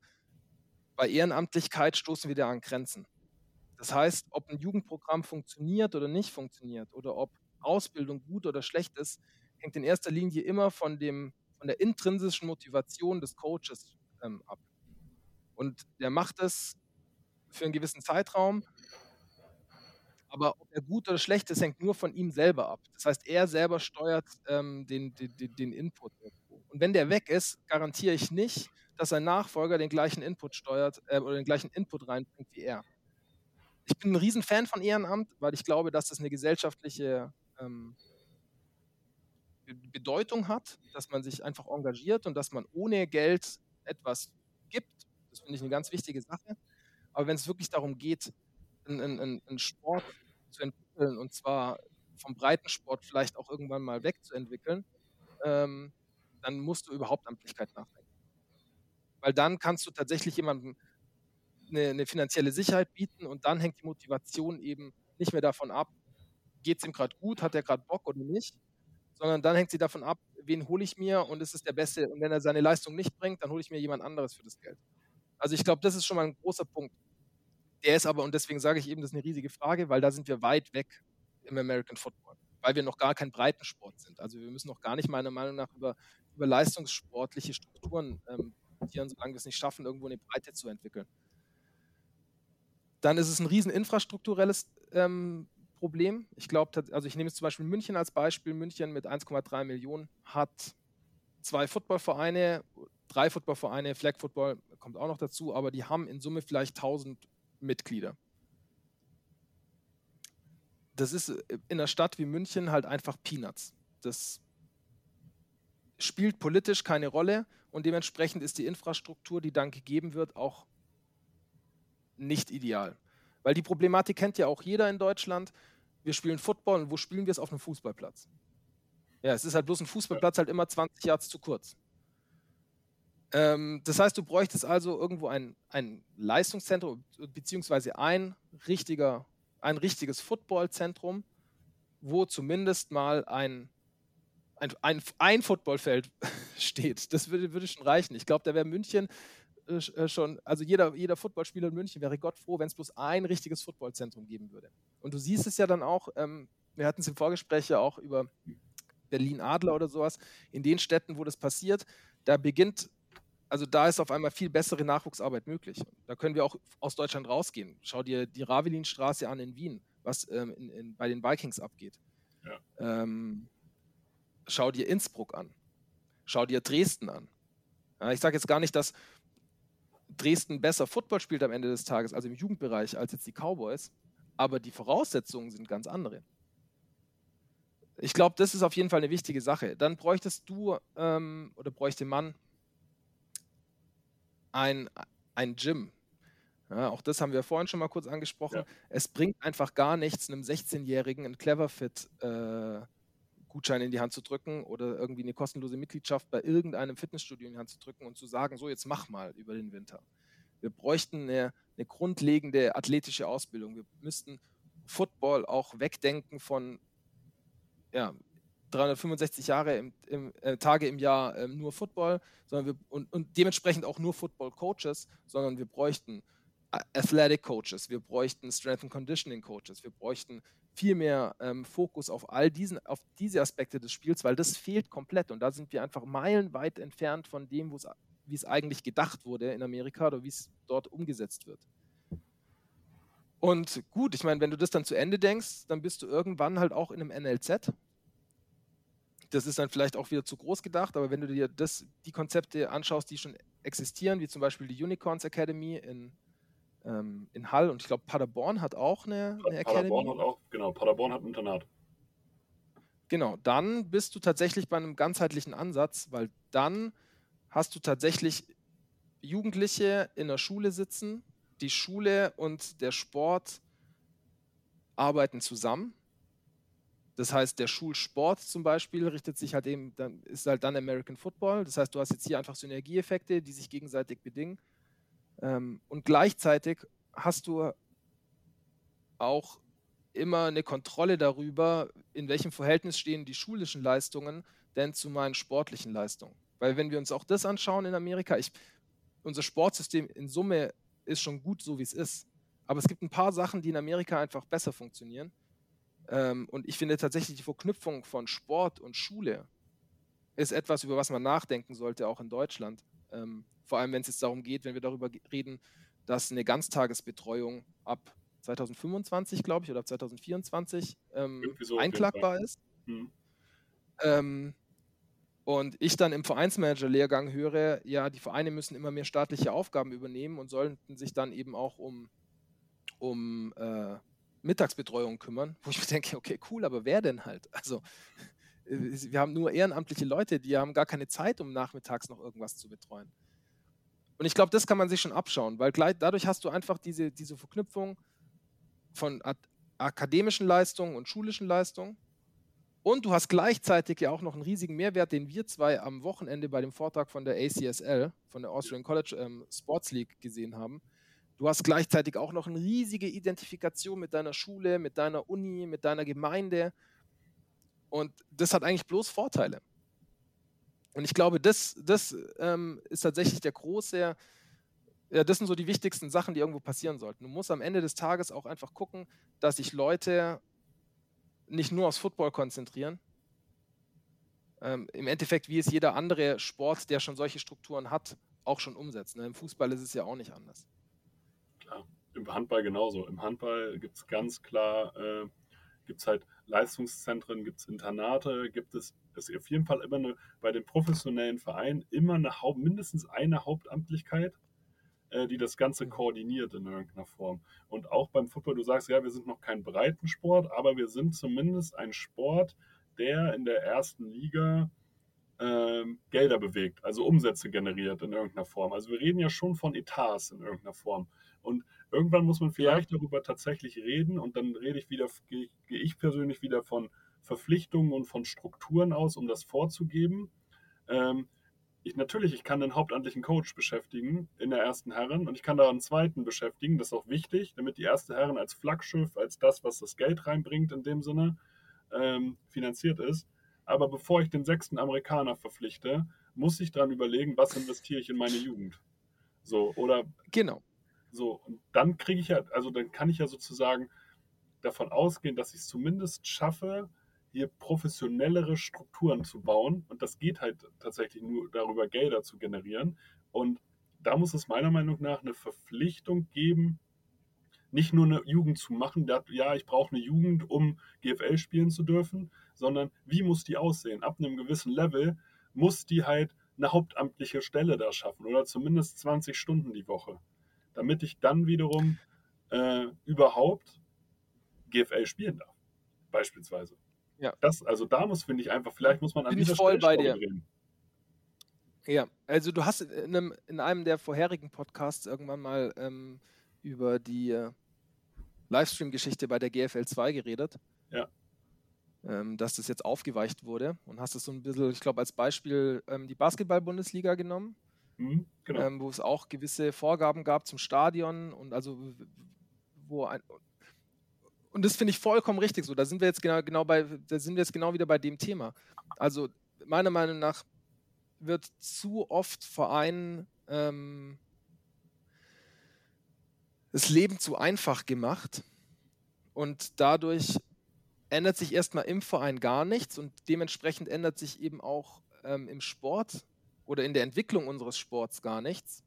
S3: bei Ehrenamtlichkeit stoßen wir da an Grenzen. Das heißt, ob ein Jugendprogramm funktioniert oder nicht funktioniert oder ob Ausbildung gut oder schlecht ist, hängt in erster Linie immer von dem von der intrinsischen Motivation des Coaches ähm, ab. Und der macht es für einen gewissen Zeitraum, aber ob er gut oder schlecht ist, hängt nur von ihm selber ab. Das heißt, er selber steuert ähm, den, den, den Input. Und wenn der weg ist, garantiere ich nicht, dass sein Nachfolger den gleichen Input steuert äh, oder den gleichen Input reinbringt wie er. Ich bin ein Riesenfan von Ehrenamt, weil ich glaube, dass das eine gesellschaftliche ähm, Bedeutung hat, dass man sich einfach engagiert und dass man ohne Geld etwas gibt. Das finde ich eine ganz wichtige Sache. Aber wenn es wirklich darum geht, einen, einen, Sport zu entwickeln und zwar vom Breitensport vielleicht auch irgendwann mal wegzuentwickeln, ähm, dann musst du über Hauptamtlichkeit nachdenken. Weil dann kannst du tatsächlich jemandem eine, eine finanzielle Sicherheit bieten und dann hängt die Motivation eben nicht mehr davon ab, geht es ihm gerade gut, hat er gerade Bock oder nicht, sondern dann hängt sie davon ab, wen hole ich mir und es ist der Beste. Und wenn er seine Leistung nicht bringt, dann hole ich mir jemand anderes für das Geld. Also ich glaube, das ist schon mal ein großer Punkt. Der ist aber, und deswegen sage ich eben, das ist eine riesige Frage, weil da sind wir weit weg im American Football, weil wir noch gar kein Breitensport sind. Also wir müssen noch gar nicht meiner Meinung nach über, über leistungssportliche Strukturen ähm, solange wir es nicht schaffen, irgendwo eine Breite zu entwickeln. Dann ist es ein riesen infrastrukturelles ähm, Problem. Ich glaube, also ich nehme jetzt zum Beispiel München als Beispiel. München mit 1,3 Millionen hat zwei Footballvereine, drei Footballvereine, Flag Football kommt auch noch dazu, aber die haben in Summe vielleicht 1000 Mitglieder. Das ist in einer Stadt wie München halt einfach Peanuts. Das spielt politisch keine Rolle und dementsprechend ist die Infrastruktur, die dann gegeben wird, auch nicht ideal. Weil die Problematik kennt ja auch jeder in Deutschland wir spielen Football und wo spielen wir es? Auf einem Fußballplatz. Ja, es ist halt bloß ein Fußballplatz halt immer 20 Yards zu kurz. Ähm, das heißt, du bräuchtest also irgendwo ein, ein Leistungszentrum, beziehungsweise ein, richtiger, ein richtiges Footballzentrum, wo zumindest mal ein, ein, ein, ein Footballfeld steht. Das würde, würde schon reichen. Ich glaube, da wäre München äh, äh, schon, also jeder, jeder Footballspieler in München wäre Gott froh, wenn es bloß ein richtiges Footballzentrum geben würde. Und du siehst es ja dann auch, ähm, wir hatten es im Vorgespräch ja auch über Berlin Adler oder sowas, in den Städten, wo das passiert, da beginnt, also da ist auf einmal viel bessere Nachwuchsarbeit möglich. Da können wir auch aus Deutschland rausgehen. Schau dir die Ravelinstraße an in Wien, was ähm, in, in, bei den Vikings abgeht. Ja. Ähm, schau dir Innsbruck an. Schau dir Dresden an. Ja, ich sage jetzt gar nicht, dass Dresden besser Football spielt am Ende des Tages, also im Jugendbereich, als jetzt die Cowboys. Aber die Voraussetzungen sind ganz andere. Ich glaube, das ist auf jeden Fall eine wichtige Sache. Dann bräuchtest du ähm, oder bräuchte man ein, ein Gym. Ja, auch das haben wir vorhin schon mal kurz angesprochen.
S1: Ja.
S3: Es bringt einfach gar nichts, einem 16-Jährigen einen Cleverfit äh, Gutschein in die Hand zu drücken oder irgendwie eine kostenlose Mitgliedschaft bei irgendeinem Fitnessstudio in die Hand zu drücken und zu sagen, so jetzt mach mal über den Winter. Wir bräuchten eine, eine grundlegende athletische Ausbildung. Wir müssten Football auch wegdenken von ja, 365 Jahre im, im, äh, Tage im Jahr äh, nur Football, sondern wir, und, und dementsprechend auch nur Football-Coaches, sondern wir bräuchten Athletic Coaches, wir bräuchten Strength and Conditioning Coaches, wir bräuchten viel mehr ähm, Fokus auf all diesen, auf diese Aspekte des Spiels, weil das fehlt komplett und da sind wir einfach meilenweit entfernt von dem, wie es eigentlich gedacht wurde in Amerika oder wie es dort umgesetzt wird. Und gut, ich meine, wenn du das dann zu Ende denkst, dann bist du irgendwann halt auch in einem NLZ. Das ist dann vielleicht auch wieder zu groß gedacht, aber wenn du dir das, die Konzepte anschaust, die schon existieren, wie zum Beispiel die Unicorns Academy in, ähm, in Hall und ich glaube Paderborn hat auch eine, eine
S1: Academy. Paderborn hat auch, genau, Paderborn hat ein Internat.
S3: Genau, dann bist du tatsächlich bei einem ganzheitlichen Ansatz, weil dann hast du tatsächlich Jugendliche in der Schule sitzen, die Schule und der Sport arbeiten zusammen. Das heißt, der Schulsport zum Beispiel richtet sich halt eben, dann ist halt dann American Football. Das heißt, du hast jetzt hier einfach Synergieeffekte, die sich gegenseitig bedingen. Ähm, und gleichzeitig hast du auch immer eine Kontrolle darüber, in welchem Verhältnis stehen die schulischen Leistungen denn zu meinen sportlichen Leistungen. Weil wenn wir uns auch das anschauen in Amerika, ich, unser Sportsystem in Summe ist schon gut, so wie es ist. Aber es gibt ein paar Sachen, die in Amerika einfach besser funktionieren. Ähm, und ich finde tatsächlich die Verknüpfung von Sport und Schule ist etwas, über was man nachdenken sollte, auch in Deutschland. Ähm, vor allem, wenn es jetzt darum geht, wenn wir darüber reden, dass eine Ganztagesbetreuung ab 2025, glaube ich, oder ab 2024 ähm, so einklagbar ist. Hm. Ähm, und ich dann im Vereinsmanager-Lehrgang höre, ja, die Vereine müssen immer mehr staatliche Aufgaben übernehmen und sollten sich dann eben auch um, um äh, Mittagsbetreuung kümmern, wo ich mir denke, okay, cool, aber wer denn halt? Also wir haben nur ehrenamtliche Leute, die haben gar keine Zeit, um nachmittags noch irgendwas zu betreuen. Und ich glaube, das kann man sich schon abschauen, weil gleich, dadurch hast du einfach diese, diese Verknüpfung von akademischen Leistungen und schulischen Leistungen und du hast gleichzeitig ja auch noch einen riesigen Mehrwert, den wir zwei am Wochenende bei dem Vortrag von der ACSL, von der Austrian College ähm, Sports League gesehen haben. Du hast gleichzeitig auch noch eine riesige Identifikation mit deiner Schule, mit deiner Uni, mit deiner Gemeinde. Und das hat eigentlich bloß Vorteile. Und ich glaube, das, das ähm, ist tatsächlich der große, ja, das sind so die wichtigsten Sachen, die irgendwo passieren sollten. Du musst am Ende des Tages auch einfach gucken, dass sich Leute nicht nur aufs Football konzentrieren. Ähm, Im Endeffekt, wie es jeder andere Sport, der schon solche Strukturen hat, auch schon umsetzt. Ne? Im Fußball ist es ja auch nicht anders.
S1: Klar, im Handball genauso. Im Handball gibt es ganz klar, äh, gibt es halt Leistungszentren, gibt es Internate, gibt es, ist auf jeden Fall immer eine, bei den professionellen Vereinen immer eine Haupt, mindestens eine Hauptamtlichkeit, äh, die das Ganze mhm. koordiniert in irgendeiner Form. Und auch beim Football, du sagst, ja, wir sind noch kein Breitensport, aber wir sind zumindest ein Sport, der in der ersten Liga ähm, Gelder bewegt, also Umsätze generiert in irgendeiner Form. Also wir reden ja schon von Etats in irgendeiner Form. Und irgendwann muss man vielleicht ja. darüber tatsächlich reden und dann rede ich wieder, gehe ich persönlich wieder von Verpflichtungen und von Strukturen aus, um das vorzugeben. Ähm, ich natürlich, ich kann einen hauptamtlichen Coach beschäftigen in der ersten Herren und ich kann da einen zweiten beschäftigen. Das ist auch wichtig, damit die erste Herren als Flaggschiff, als das, was das Geld reinbringt, in dem Sinne ähm, finanziert ist. Aber bevor ich den sechsten Amerikaner verpflichte, muss ich dran überlegen, was investiere ich in meine Jugend. So, oder.
S3: Genau.
S1: So, und dann kriege ich ja, also dann kann ich ja sozusagen davon ausgehen, dass ich es zumindest schaffe, hier professionellere Strukturen zu bauen. Und das geht halt tatsächlich nur darüber, Gelder zu generieren. Und da muss es meiner Meinung nach eine Verpflichtung geben, nicht nur eine Jugend zu machen, ja, ich brauche eine Jugend, um GFL spielen zu dürfen, sondern wie muss die aussehen? Ab einem gewissen Level muss die halt eine hauptamtliche Stelle da schaffen oder zumindest 20 Stunden die Woche, damit ich dann wiederum äh, überhaupt GFL spielen darf, beispielsweise. Ja. Das, also da muss, finde ich, einfach, vielleicht muss man
S3: an Bin dieser voll Stelle bei dir. Reden. Ja, also du hast in einem, in einem der vorherigen Podcasts irgendwann mal ähm, über die äh, Livestream-Geschichte bei der GFL 2 geredet.
S1: Ja.
S3: Ähm, dass das jetzt aufgeweicht wurde und hast es so ein bisschen, ich glaube, als Beispiel ähm, die Basketball-Bundesliga genommen,
S1: Mhm, genau.
S3: ähm, wo es auch gewisse Vorgaben gab zum Stadion und also wo ein und das finde ich vollkommen richtig so. Da sind wir jetzt genau, genau bei, da sind wir jetzt genau wieder bei dem Thema. Also meiner Meinung nach wird zu oft Vereinen ähm, das Leben zu einfach gemacht und dadurch ändert sich erstmal im Verein gar nichts und dementsprechend ändert sich eben auch ähm, im Sport oder in der Entwicklung unseres Sports gar nichts.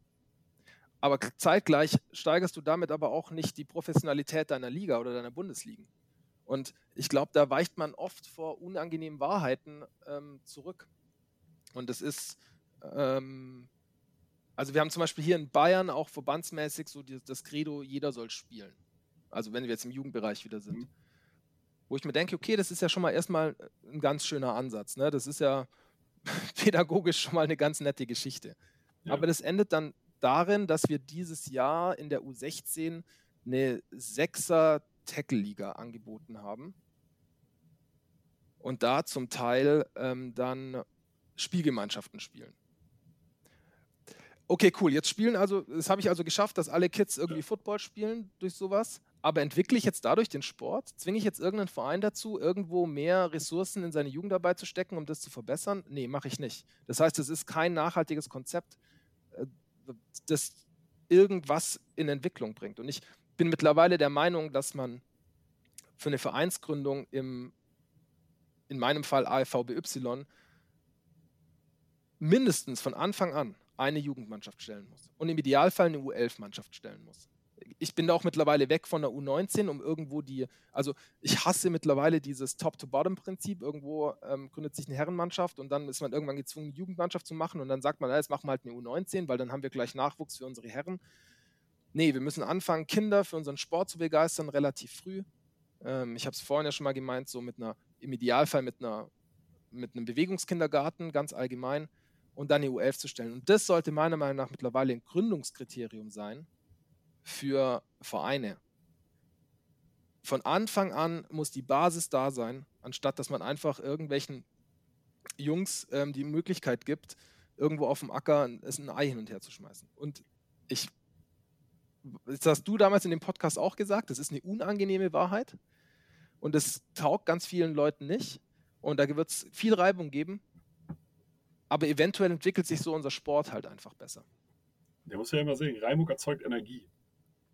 S3: Aber zeitgleich steigerst du damit aber auch nicht die Professionalität deiner Liga oder deiner Bundesligen. Und ich glaube, da weicht man oft vor unangenehmen Wahrheiten ähm, zurück. Und es ist, ähm, also wir haben zum Beispiel hier in Bayern auch verbandsmäßig so die, das Credo, jeder soll spielen. Also wenn wir jetzt im Jugendbereich wieder sind.
S1: Mhm.
S3: Wo ich mir denke, okay, das ist ja schon mal erstmal ein ganz schöner Ansatz. Ne? Das ist ja pädagogisch schon mal eine ganz nette Geschichte.
S1: Ja.
S3: Aber das endet dann darin, dass wir dieses Jahr in der U16 eine Sechser Tackle-Liga angeboten haben. Und da zum Teil ähm, dann Spielgemeinschaften spielen. Okay, cool. Jetzt spielen also, das habe ich also geschafft, dass alle Kids irgendwie Football spielen durch sowas. Aber entwickle ich jetzt dadurch den Sport? Zwinge ich jetzt irgendeinen Verein dazu, irgendwo mehr Ressourcen in seine Jugendarbeit zu stecken, um das zu verbessern? Nee, mache ich nicht. Das heißt, es ist kein nachhaltiges Konzept, äh, das irgendwas in Entwicklung bringt. Und ich bin mittlerweile der Meinung, dass man für eine Vereinsgründung im, in meinem Fall AFVBY, mindestens von Anfang an eine Jugendmannschaft stellen muss. Und im Idealfall eine U11-Mannschaft stellen muss. Ich bin da auch mittlerweile weg von der U19, um irgendwo die, also ich hasse mittlerweile dieses Top-to-Bottom-Prinzip. Irgendwo ähm, gründet sich eine Herrenmannschaft und dann ist man irgendwann gezwungen, eine Jugendmannschaft zu machen und dann sagt man, jetzt machen wir halt eine U19, weil dann haben wir gleich Nachwuchs für unsere Herren. Nee, wir müssen anfangen, Kinder für unseren Sport zu begeistern, relativ früh. Ähm, ich habe es vorhin ja schon mal gemeint, so mit einer, im Idealfall mit einer, mit einem Bewegungskindergarten, ganz allgemein, und dann die U11 zu stellen. Und das sollte meiner Meinung nach mittlerweile ein Gründungskriterium sein für Vereine. Von Anfang an muss die Basis da sein, anstatt dass man einfach irgendwelchen Jungs ähm, die Möglichkeit gibt, irgendwo auf dem Acker ein, ein Ei hin und her zu schmeißen. Und ich, das hast du damals in dem Podcast auch gesagt, das ist eine unangenehme Wahrheit und das taugt ganz vielen Leuten nicht. Und da wird es viel Reibung geben, aber eventuell entwickelt sich so unser Sport halt einfach besser.
S1: Der muss ja immer sehen, Reimung erzeugt Energie.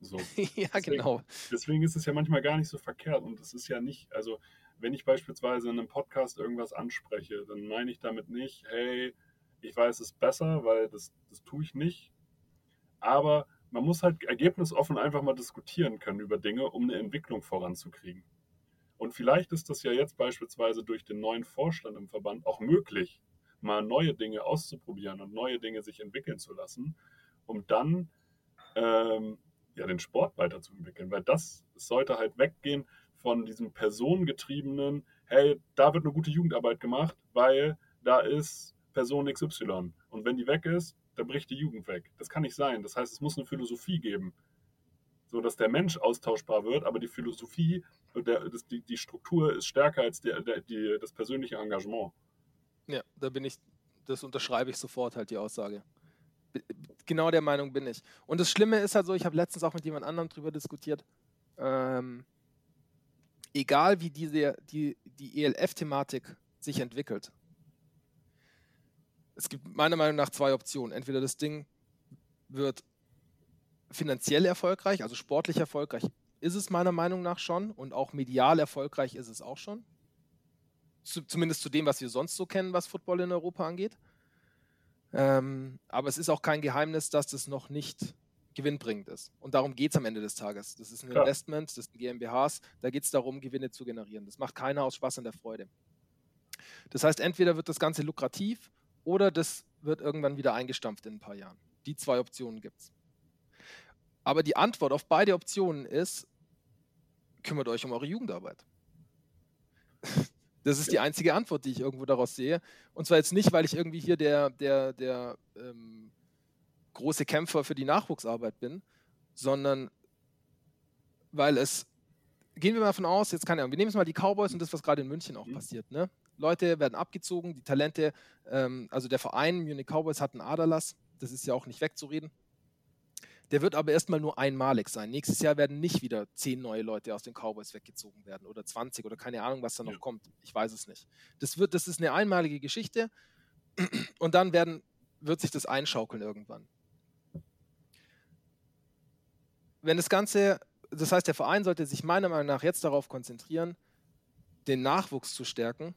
S1: So.
S3: ja,
S1: Deswegen-
S3: genau.
S1: Deswegen ist es ja manchmal gar nicht so verkehrt. Und es ist ja nicht, also wenn ich beispielsweise in einem Podcast irgendwas anspreche, dann meine ich damit nicht, hey, ich weiß es besser, weil das, das tue ich nicht. Aber man muss halt ergebnisoffen einfach mal diskutieren können über Dinge, um eine Entwicklung voranzukriegen. Und vielleicht ist das ja jetzt beispielsweise durch den neuen Vorstand im Verband auch möglich, mal neue Dinge auszuprobieren und neue Dinge sich entwickeln zu lassen, um dann ähm, ja, den Sport weiterzuentwickeln. Weil das sollte halt weggehen von diesem personengetriebenen, hey, da wird eine gute Jugendarbeit gemacht, weil da ist Person XY. Und wenn die weg ist, dann bricht die Jugend weg. Das kann nicht sein. Das heißt, es muss eine Philosophie geben, so dass der Mensch austauschbar wird, aber die Philosophie, der, das, die, die Struktur ist stärker als der, der, die, das persönliche Engagement.
S3: Ja, da bin ich, das unterschreibe ich sofort halt die Aussage. Genau der Meinung bin ich. Und das Schlimme ist halt so, ich habe letztens auch mit jemand anderem drüber diskutiert, ähm, egal wie diese, die, die ELF-Thematik sich entwickelt, es gibt meiner Meinung nach zwei Optionen. Entweder das Ding wird finanziell erfolgreich, also sportlich erfolgreich ist es meiner Meinung nach schon und auch medial erfolgreich ist es auch schon zu, zumindest zu dem, was wir sonst so kennen, was Football in Europa angeht. Ähm, aber es ist auch kein Geheimnis, dass das noch nicht gewinnbringend ist. Und darum geht es am Ende des Tages. Das ist ein
S1: Klar.
S3: Investment, das sind GmbHs, da geht es darum, Gewinne zu generieren. Das macht keiner aus Spaß an der Freude. Das heißt, entweder wird das Ganze lukrativ oder das wird irgendwann wieder eingestampft in ein paar Jahren. Die zwei Optionen gibt es. Aber die Antwort auf beide Optionen ist, kümmert euch um eure Jugendarbeit. Das ist die einzige Antwort, die ich irgendwo daraus sehe. Und zwar jetzt nicht, weil ich irgendwie hier der, der, der ähm, große Kämpfer für die Nachwuchsarbeit bin, sondern weil es, gehen wir mal davon aus, jetzt kann ja, wir nehmen jetzt mal die Cowboys und das, was gerade in München auch mhm. passiert. Ne? Leute werden abgezogen, die Talente, ähm, also der Verein Munich Cowboys hat einen Aderlass, das ist ja auch nicht wegzureden. Der wird aber erstmal nur einmalig sein. Nächstes Jahr werden nicht wieder zehn neue Leute aus den Cowboys weggezogen werden oder 20 oder keine Ahnung, was da noch ja. kommt. Ich weiß es nicht. Das, wird, das ist eine einmalige Geschichte und dann werden, wird sich das einschaukeln irgendwann. Wenn das Ganze, das heißt, der Verein sollte sich meiner Meinung nach jetzt darauf konzentrieren, den Nachwuchs zu stärken,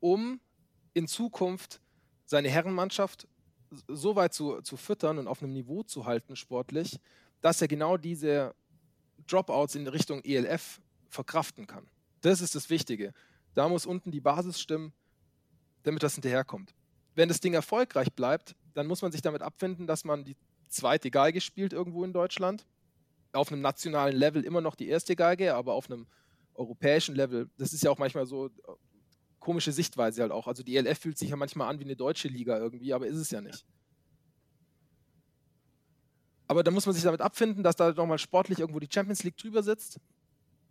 S3: um in Zukunft seine Herrenmannschaft so weit zu, zu füttern und auf einem Niveau zu halten, sportlich, dass er genau diese Dropouts in Richtung ELF verkraften kann. Das ist das Wichtige. Da muss unten die Basis stimmen, damit das hinterherkommt. Wenn das Ding erfolgreich bleibt, dann muss man sich damit abfinden, dass man die zweite Geige spielt irgendwo in Deutschland. Auf einem nationalen Level immer noch die erste Geige, aber auf einem europäischen Level, das ist ja auch manchmal so, komische Sichtweise halt auch. Also die ELF fühlt sich ja manchmal an wie eine deutsche Liga irgendwie, aber ist es ja nicht. Aber da muss man sich damit abfinden, dass da nochmal sportlich irgendwo die Champions League drüber sitzt,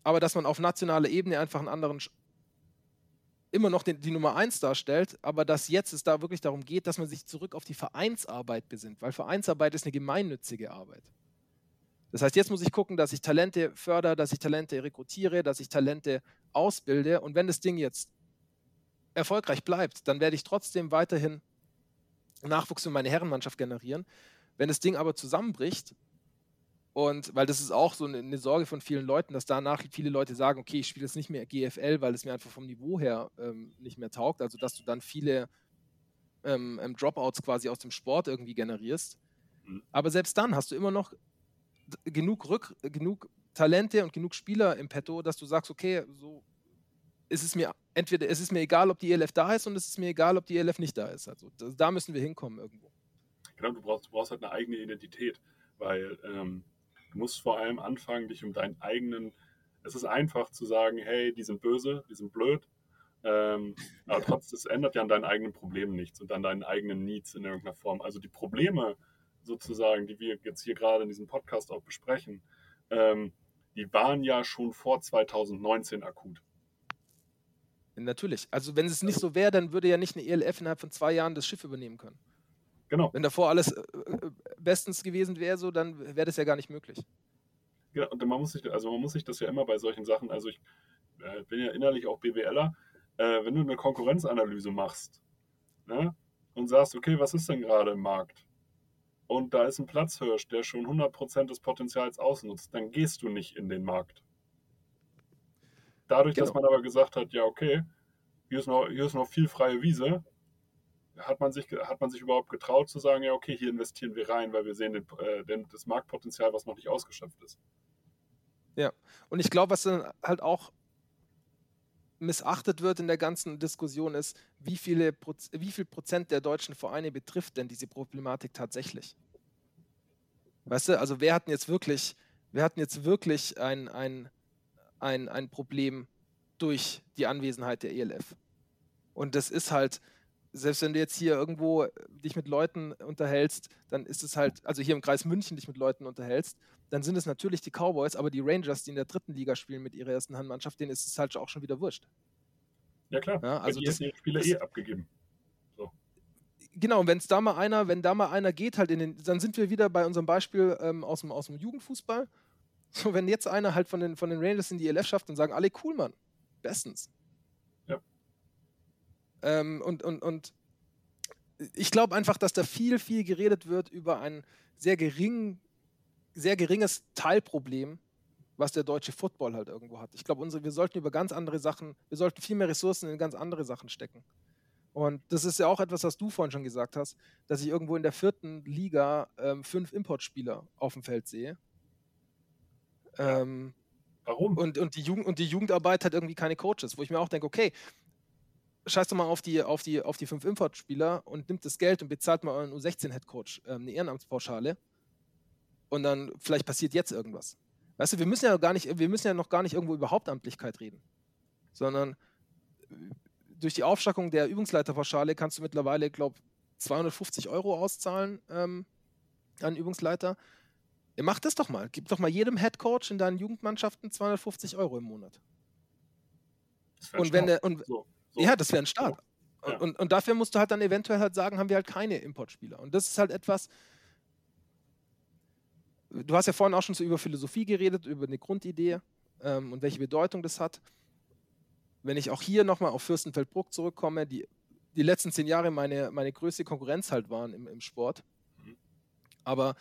S3: aber dass man auf nationaler Ebene einfach einen anderen immer noch den, die Nummer 1 darstellt, aber dass jetzt es da wirklich darum geht, dass man sich zurück auf die Vereinsarbeit besinnt, weil Vereinsarbeit ist eine gemeinnützige Arbeit. Das heißt, jetzt muss ich gucken, dass ich Talente fördere, dass ich Talente rekrutiere, dass ich Talente ausbilde und wenn das Ding jetzt erfolgreich bleibt, dann werde ich trotzdem weiterhin Nachwuchs für meine Herrenmannschaft generieren. Wenn das Ding aber zusammenbricht, und weil das ist auch so eine, eine, Sorge von vielen Leuten, dass danach viele Leute sagen, okay, ich spiele jetzt nicht mehr GFL, weil es mir einfach vom Niveau her ähm, nicht mehr taugt. Also dass du dann viele ähm, ähm Dropouts quasi aus dem Sport irgendwie generierst. Mhm. Aber selbst dann hast du immer noch genug, Rück, genug Talente und genug Spieler im Petto, dass du sagst, okay, so ist es mir entweder es ist mir egal, ob die ELF da ist und es ist mir egal, ob die ELF nicht da ist. Also das, da müssen wir hinkommen irgendwo.
S1: Genau, du brauchst, du brauchst halt eine eigene Identität, weil ähm, du musst vor allem anfangen, dich um deinen eigenen. Es ist einfach zu sagen, hey, die sind böse, die sind blöd, ähm, aber trotzdem, es ändert ja an deinen eigenen Problemen nichts und an deinen eigenen Needs in irgendeiner Form. Also die Probleme sozusagen, die wir jetzt hier gerade in diesem Podcast auch besprechen, ähm, die waren ja schon vor 2019 akut.
S3: Natürlich. Also wenn es nicht so wäre, dann würde ja nicht eine ELF innerhalb von zwei Jahren das Schiff übernehmen können.
S1: Genau.
S3: Wenn davor alles äh, äh, bestens gewesen wäre, so, dann wäre das ja gar nicht möglich.
S1: Ja, und man muss sich, also man muss sich das ja immer bei solchen Sachen, also ich äh, bin ja innerlich auch BWLer, äh, wenn du eine Konkurrenzanalyse machst ne, und sagst, okay, was ist denn gerade im Markt? Und da ist ein Platzhirsch, der schon 100% des Potenzials ausnutzt, dann gehst du nicht in den Markt. Dadurch, genau. dass man aber gesagt hat, ja, okay, hier ist, noch, hier ist noch viel freie Wiese, hat man, sich, hat man sich überhaupt getraut zu sagen, ja, okay, hier investieren wir rein, weil wir sehen den, äh, den, das Marktpotenzial, was noch nicht ausgeschöpft ist.
S3: Ja, und ich glaube, was dann halt auch missachtet wird in der ganzen Diskussion ist, wie, viele Proz wie viel Prozent der deutschen Vereine betrifft denn diese Problematik tatsächlich? Weißt du, also wer hat jetzt wirklich, wer hat jetzt wirklich ein, ein, ein, ein Problem durch die Anwesenheit der ELF. Und das ist halt, selbst wenn du jetzt hier irgendwo dich mit Leuten unterhältst, dann ist es halt, also hier im Kreis München dich mit Leuten unterhältst, dann sind es natürlich die Cowboys, aber die Rangers, die in der dritten Liga spielen mit ihrer ersten Handmannschaft, denen ist es halt auch schon wieder wurscht.
S1: Ja klar, ja, also die das, die Spieler das, eh abgegeben. So.
S3: Genau, und wenn es da mal einer, wenn da mal einer geht, halt in den, dann sind wir wieder bei unserem Beispiel ähm, aus, dem, aus dem Jugendfußball. So, wenn jetzt einer halt von den, von den Rangers in die ELF schafft und sagen, alle cool, Mann. Bestens.
S1: Ja.
S3: Ähm, und, und, und ich glaube einfach, dass da viel, viel geredet wird über ein sehr gering, sehr geringes Teilproblem, was der deutsche Football halt irgendwo hat. Ich glaube, wir sollten über ganz andere Sachen, wir sollten viel mehr Ressourcen in ganz andere Sachen stecken. Und das ist ja auch etwas, was du vorhin schon gesagt hast, dass ich irgendwo in der vierten Liga ähm, fünf Importspieler auf dem Feld sehe. Ähm,
S1: Warum?
S3: Und, und, die Jugend, und die Jugendarbeit hat irgendwie keine Coaches, wo ich mir auch denke, okay, scheiß doch mal auf die, auf die, auf die fünf Importspieler und nimmt das Geld und bezahlt mal euren U16-Headcoach ähm, eine Ehrenamtspauschale. Und dann vielleicht passiert jetzt irgendwas. Weißt du, wir müssen ja gar nicht, wir müssen ja noch gar nicht irgendwo über Hauptamtlichkeit reden. sondern äh, durch die Aufstockung der Übungsleiterpauschale kannst du mittlerweile, glaube ich, 250 Euro auszahlen ähm, an Übungsleiter. Ihr macht das doch mal. Gib doch mal jedem Headcoach in deinen Jugendmannschaften 250 Euro im Monat. Und wenn der, und, so, so. Ja, das wäre ein Start. So. Ja. Und, und dafür musst du halt dann eventuell halt sagen, haben wir halt keine Importspieler. Und das ist halt etwas, du hast ja vorhin auch schon so über Philosophie geredet, über eine Grundidee ähm, und welche Bedeutung das hat. Wenn ich auch hier nochmal auf Fürstenfeldbruck zurückkomme, die die letzten zehn Jahre meine, meine größte Konkurrenz halt waren im, im Sport. Mhm. Aber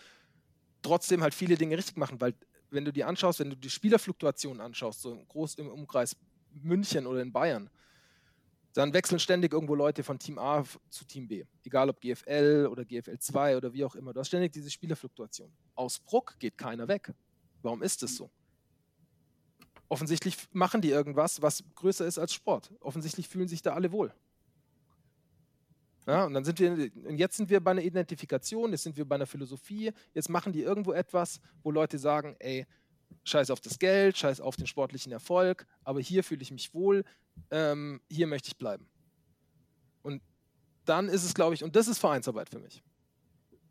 S3: trotzdem halt viele Dinge richtig machen, weil wenn du die anschaust, wenn du die Spielerfluktuation anschaust, so groß im Umkreis München oder in Bayern, dann wechseln ständig irgendwo Leute von Team A zu Team B. Egal ob GFL oder GFL 2 oder wie auch immer. Du hast ständig diese Spielerfluktuation. Aus Bruck geht keiner weg. Warum ist das so? Offensichtlich machen die irgendwas, was größer ist als Sport. Offensichtlich fühlen sich da alle wohl. Ja, und dann sind wir, und jetzt sind wir bei einer Identifikation, jetzt sind wir bei einer Philosophie, jetzt machen die irgendwo etwas, wo Leute sagen, ey, scheiß auf das Geld, scheiß auf den sportlichen Erfolg, aber hier fühle ich mich wohl, ähm, hier möchte ich bleiben. Und dann ist es, glaube ich, und das ist Vereinsarbeit für mich.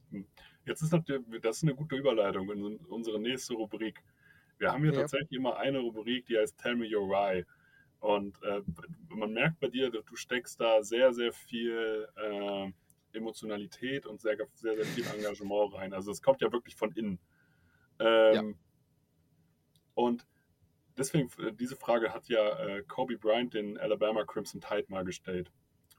S1: Hm. Jetzt ist das, das ist eine gute Überleitung in unsere nächste Rubrik. Wir haben hier ja. tatsächlich immer eine Rubrik, die heißt Tell Me Your Why. Und äh, man merkt bei dir, du steckst da sehr, sehr viel äh, Emotionalität und sehr, sehr, sehr viel Engagement rein. Also es kommt ja wirklich von innen. Ähm, ja. Und deswegen, äh, diese Frage hat ja äh, Kobe Bryant den Alabama Crimson Tide mal gestellt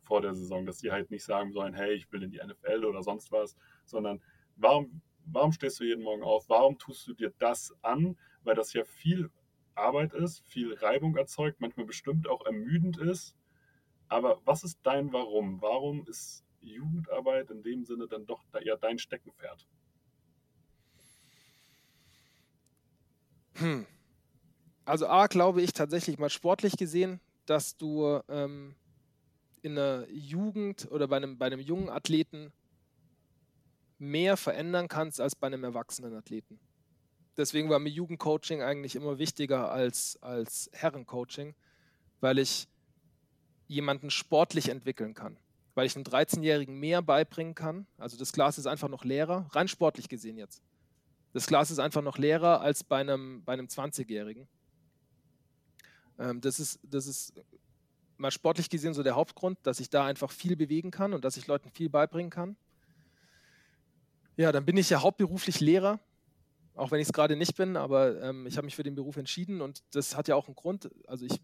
S1: vor der Saison, dass sie halt nicht sagen sollen, hey, ich will in die NFL oder sonst was, sondern warum, warum stehst du jeden Morgen auf? Warum tust du dir das an? Weil das ja viel Arbeit ist, viel Reibung erzeugt, manchmal bestimmt auch ermüdend ist. Aber was ist dein Warum? Warum ist Jugendarbeit in dem Sinne dann doch eher dein Steckenpferd?
S3: Hm. Also A, glaube ich tatsächlich mal sportlich gesehen, dass du ähm, in der Jugend oder bei einem, bei einem jungen Athleten mehr verändern kannst als bei einem erwachsenen Athleten deswegen war mir Jugendcoaching eigentlich immer wichtiger als, als Herrencoaching, weil ich jemanden sportlich entwickeln kann. Weil ich einem 13-Jährigen mehr beibringen kann. Also das Glas ist einfach noch leerer, rein sportlich gesehen jetzt. Das Glas ist einfach noch leerer als bei einem, bei einem 20-Jährigen. Ähm, das, ist, das ist mal sportlich gesehen so der Hauptgrund, dass ich da einfach viel bewegen kann und dass ich Leuten viel beibringen kann. Ja, dann bin ich ja hauptberuflich Lehrer auch wenn ich es gerade nicht bin, aber ähm, ich habe mich für den Beruf entschieden und das hat ja auch einen Grund. Also ich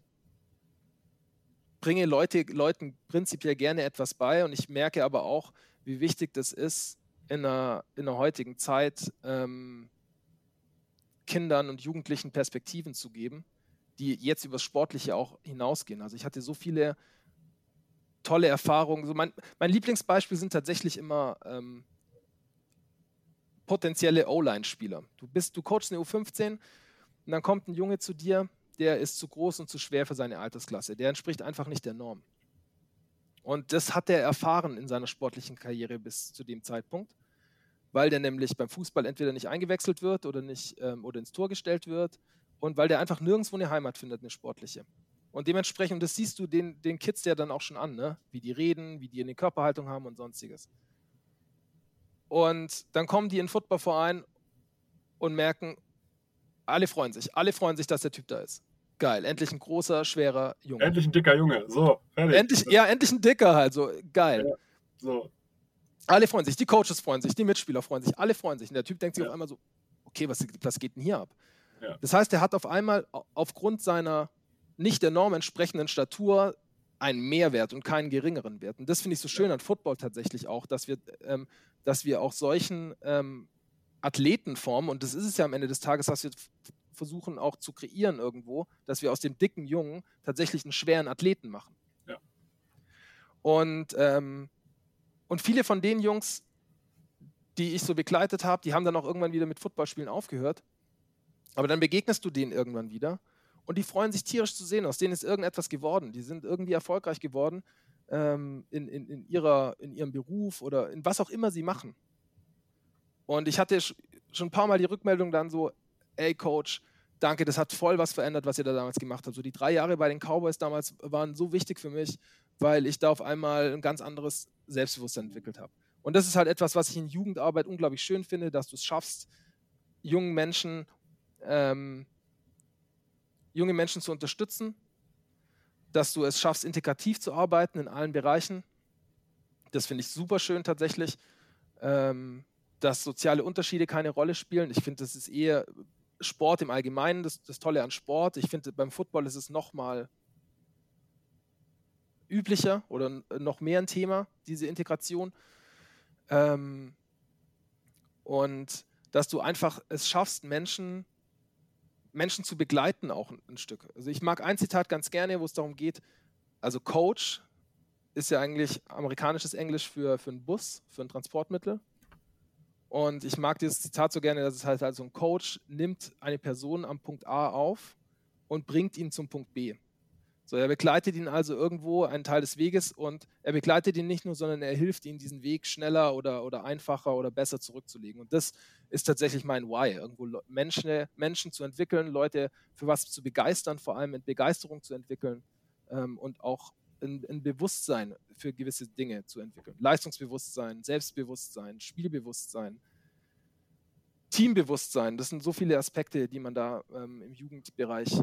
S3: bringe Leute, Leuten prinzipiell gerne etwas bei und ich merke aber auch, wie wichtig das ist, in der, in der heutigen Zeit ähm, Kindern und Jugendlichen Perspektiven zu geben, die jetzt über das Sportliche auch hinausgehen. Also ich hatte so viele tolle Erfahrungen. So mein, mein Lieblingsbeispiel sind tatsächlich immer ähm, potenzielle O-Line-Spieler. Du bist, du coachst eine U15 und dann kommt ein Junge zu dir, der ist zu groß und zu schwer für seine Altersklasse. Der entspricht einfach nicht der Norm. Und das hat er erfahren in seiner sportlichen Karriere bis zu dem Zeitpunkt, weil der nämlich beim Fußball entweder nicht eingewechselt wird oder nicht ähm, oder ins Tor gestellt wird und weil der einfach nirgendwo eine Heimat findet, eine sportliche. Und dementsprechend, das siehst du den, den Kids ja dann auch schon an, ne? wie die reden, wie die eine Körperhaltung haben und sonstiges. Und dann kommen die in den Footballverein und merken, alle freuen sich. Alle freuen sich, dass der Typ da ist. Geil. Endlich ein großer, schwerer Junge.
S1: Endlich ein dicker Junge. So,
S3: fertig. Endlich, ja, endlich ein dicker halt. So, geil. Ja, so. Alle freuen sich. Die Coaches freuen sich. Die Mitspieler freuen sich. Alle freuen sich. Und der Typ denkt sich ja. auf einmal so, okay, was, was geht denn hier ab? Ja. Das heißt, er hat auf einmal aufgrund seiner nicht der Norm entsprechenden Statur einen Mehrwert und keinen geringeren Wert. Und das finde ich so schön an Football tatsächlich auch, dass wir, ähm, dass wir auch solchen ähm, Athleten formen, und das ist es ja am Ende des Tages, was wir versuchen auch zu kreieren irgendwo, dass wir aus dem dicken Jungen tatsächlich einen schweren Athleten machen. Ja. Und, ähm, und viele von den Jungs, die ich so begleitet habe, die haben dann auch irgendwann wieder mit Footballspielen aufgehört. Aber dann begegnest du denen irgendwann wieder und die freuen sich tierisch zu sehen. Aus denen ist irgendetwas geworden. Die sind irgendwie erfolgreich geworden ähm, in, in, in, ihrer, in ihrem Beruf oder in was auch immer sie machen. Und ich hatte schon ein paar Mal die Rückmeldung dann so, ey Coach, danke, das hat voll was verändert, was ihr da damals gemacht habt. So die drei Jahre bei den Cowboys damals waren so wichtig für mich, weil ich da auf einmal ein ganz anderes Selbstbewusstsein entwickelt habe. Und das ist halt etwas, was ich in Jugendarbeit unglaublich schön finde, dass du es schaffst, jungen Menschen, ähm, junge Menschen zu unterstützen, dass du es schaffst, integrativ zu arbeiten in allen Bereichen. Das finde ich super schön tatsächlich, ähm, dass soziale Unterschiede keine Rolle spielen. Ich finde, das ist eher Sport im Allgemeinen, das, das Tolle an Sport. Ich finde, beim Football ist es nochmal üblicher oder noch mehr ein Thema, diese Integration. Ähm, und dass du einfach es schaffst, Menschen, Menschen zu begleiten auch ein, ein Stück. Also ich mag ein Zitat ganz gerne, wo es darum geht, also Coach ist ja eigentlich amerikanisches Englisch für, für einen Bus, für ein Transportmittel. Und ich mag dieses Zitat so gerne, dass es halt, halt so ein Coach nimmt eine Person am Punkt A auf und bringt ihn zum Punkt B. So, er begleitet ihn also irgendwo einen Teil des Weges und er begleitet ihn nicht nur, sondern er hilft ihm, diesen Weg schneller oder, oder einfacher oder besser zurückzulegen. Und das ist tatsächlich mein Why, irgendwo Menschen, Menschen zu entwickeln, Leute für was zu begeistern, vor allem in Begeisterung zu entwickeln ähm, und auch ein, ein, Bewusstsein für gewisse Dinge zu entwickeln. Leistungsbewusstsein, Selbstbewusstsein, Spielbewusstsein, Teambewusstsein. Das sind so viele Aspekte, die man da ähm, im Jugendbereich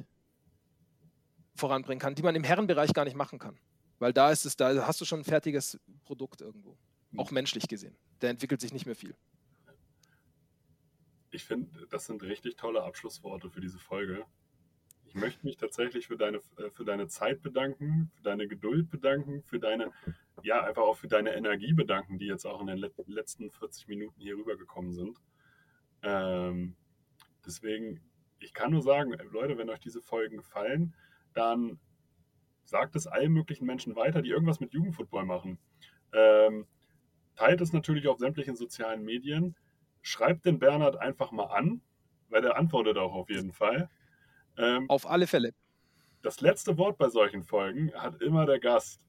S3: voranbringen kann, die man im Herrenbereich gar nicht machen kann. Weil da ist es, da hast du schon ein fertiges Produkt irgendwo. Auch menschlich gesehen. Der entwickelt sich nicht mehr viel.
S1: Ich finde, das sind richtig tolle Abschlussworte für diese Folge. Ich möchte mich tatsächlich für deine, äh, für deine Zeit bedanken, für deine Geduld bedanken, für deine, ja, einfach auch für deine Energie bedanken, die jetzt auch in den letzten 40 Minuten hier rübergekommen sind. Ähm, deswegen, ich kann nur sagen, Leute, wenn euch diese Folgen gefallen, dann sagt es allen möglichen Menschen weiter, die irgendwas mit Jugendfootball machen. Ähm, teilt es natürlich auf sämtlichen sozialen Medien. Schreibt den Bernhard einfach mal an, weil der antwortet auch auf jeden Fall.
S3: Ähm, auf alle Fälle.
S1: Das letzte Wort bei solchen Folgen hat immer der Gast.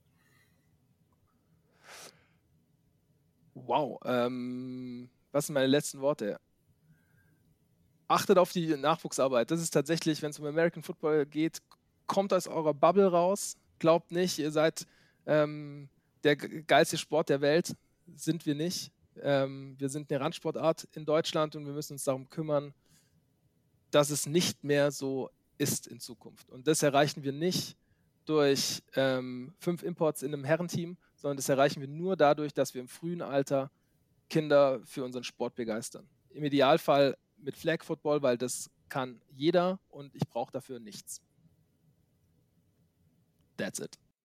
S3: Wow. Ähm, was sind meine letzten Worte? Achtet auf die Nachwuchsarbeit. Das ist tatsächlich, wenn es um American Football geht, kommt aus eurer Bubble raus. Glaubt nicht, ihr seid ähm, der geilste Sport der Welt. Sind wir nicht. Ähm, wir sind eine Randsportart in Deutschland und wir müssen uns darum kümmern, dass es nicht mehr so ist in Zukunft. Und das erreichen wir nicht durch ähm, fünf Imports in einem Herrenteam, sondern das erreichen wir nur dadurch, dass wir im frühen Alter Kinder für unseren Sport begeistern. Im Idealfall mit Flag Football, weil das kann jeder und ich brauche dafür nichts. That's it.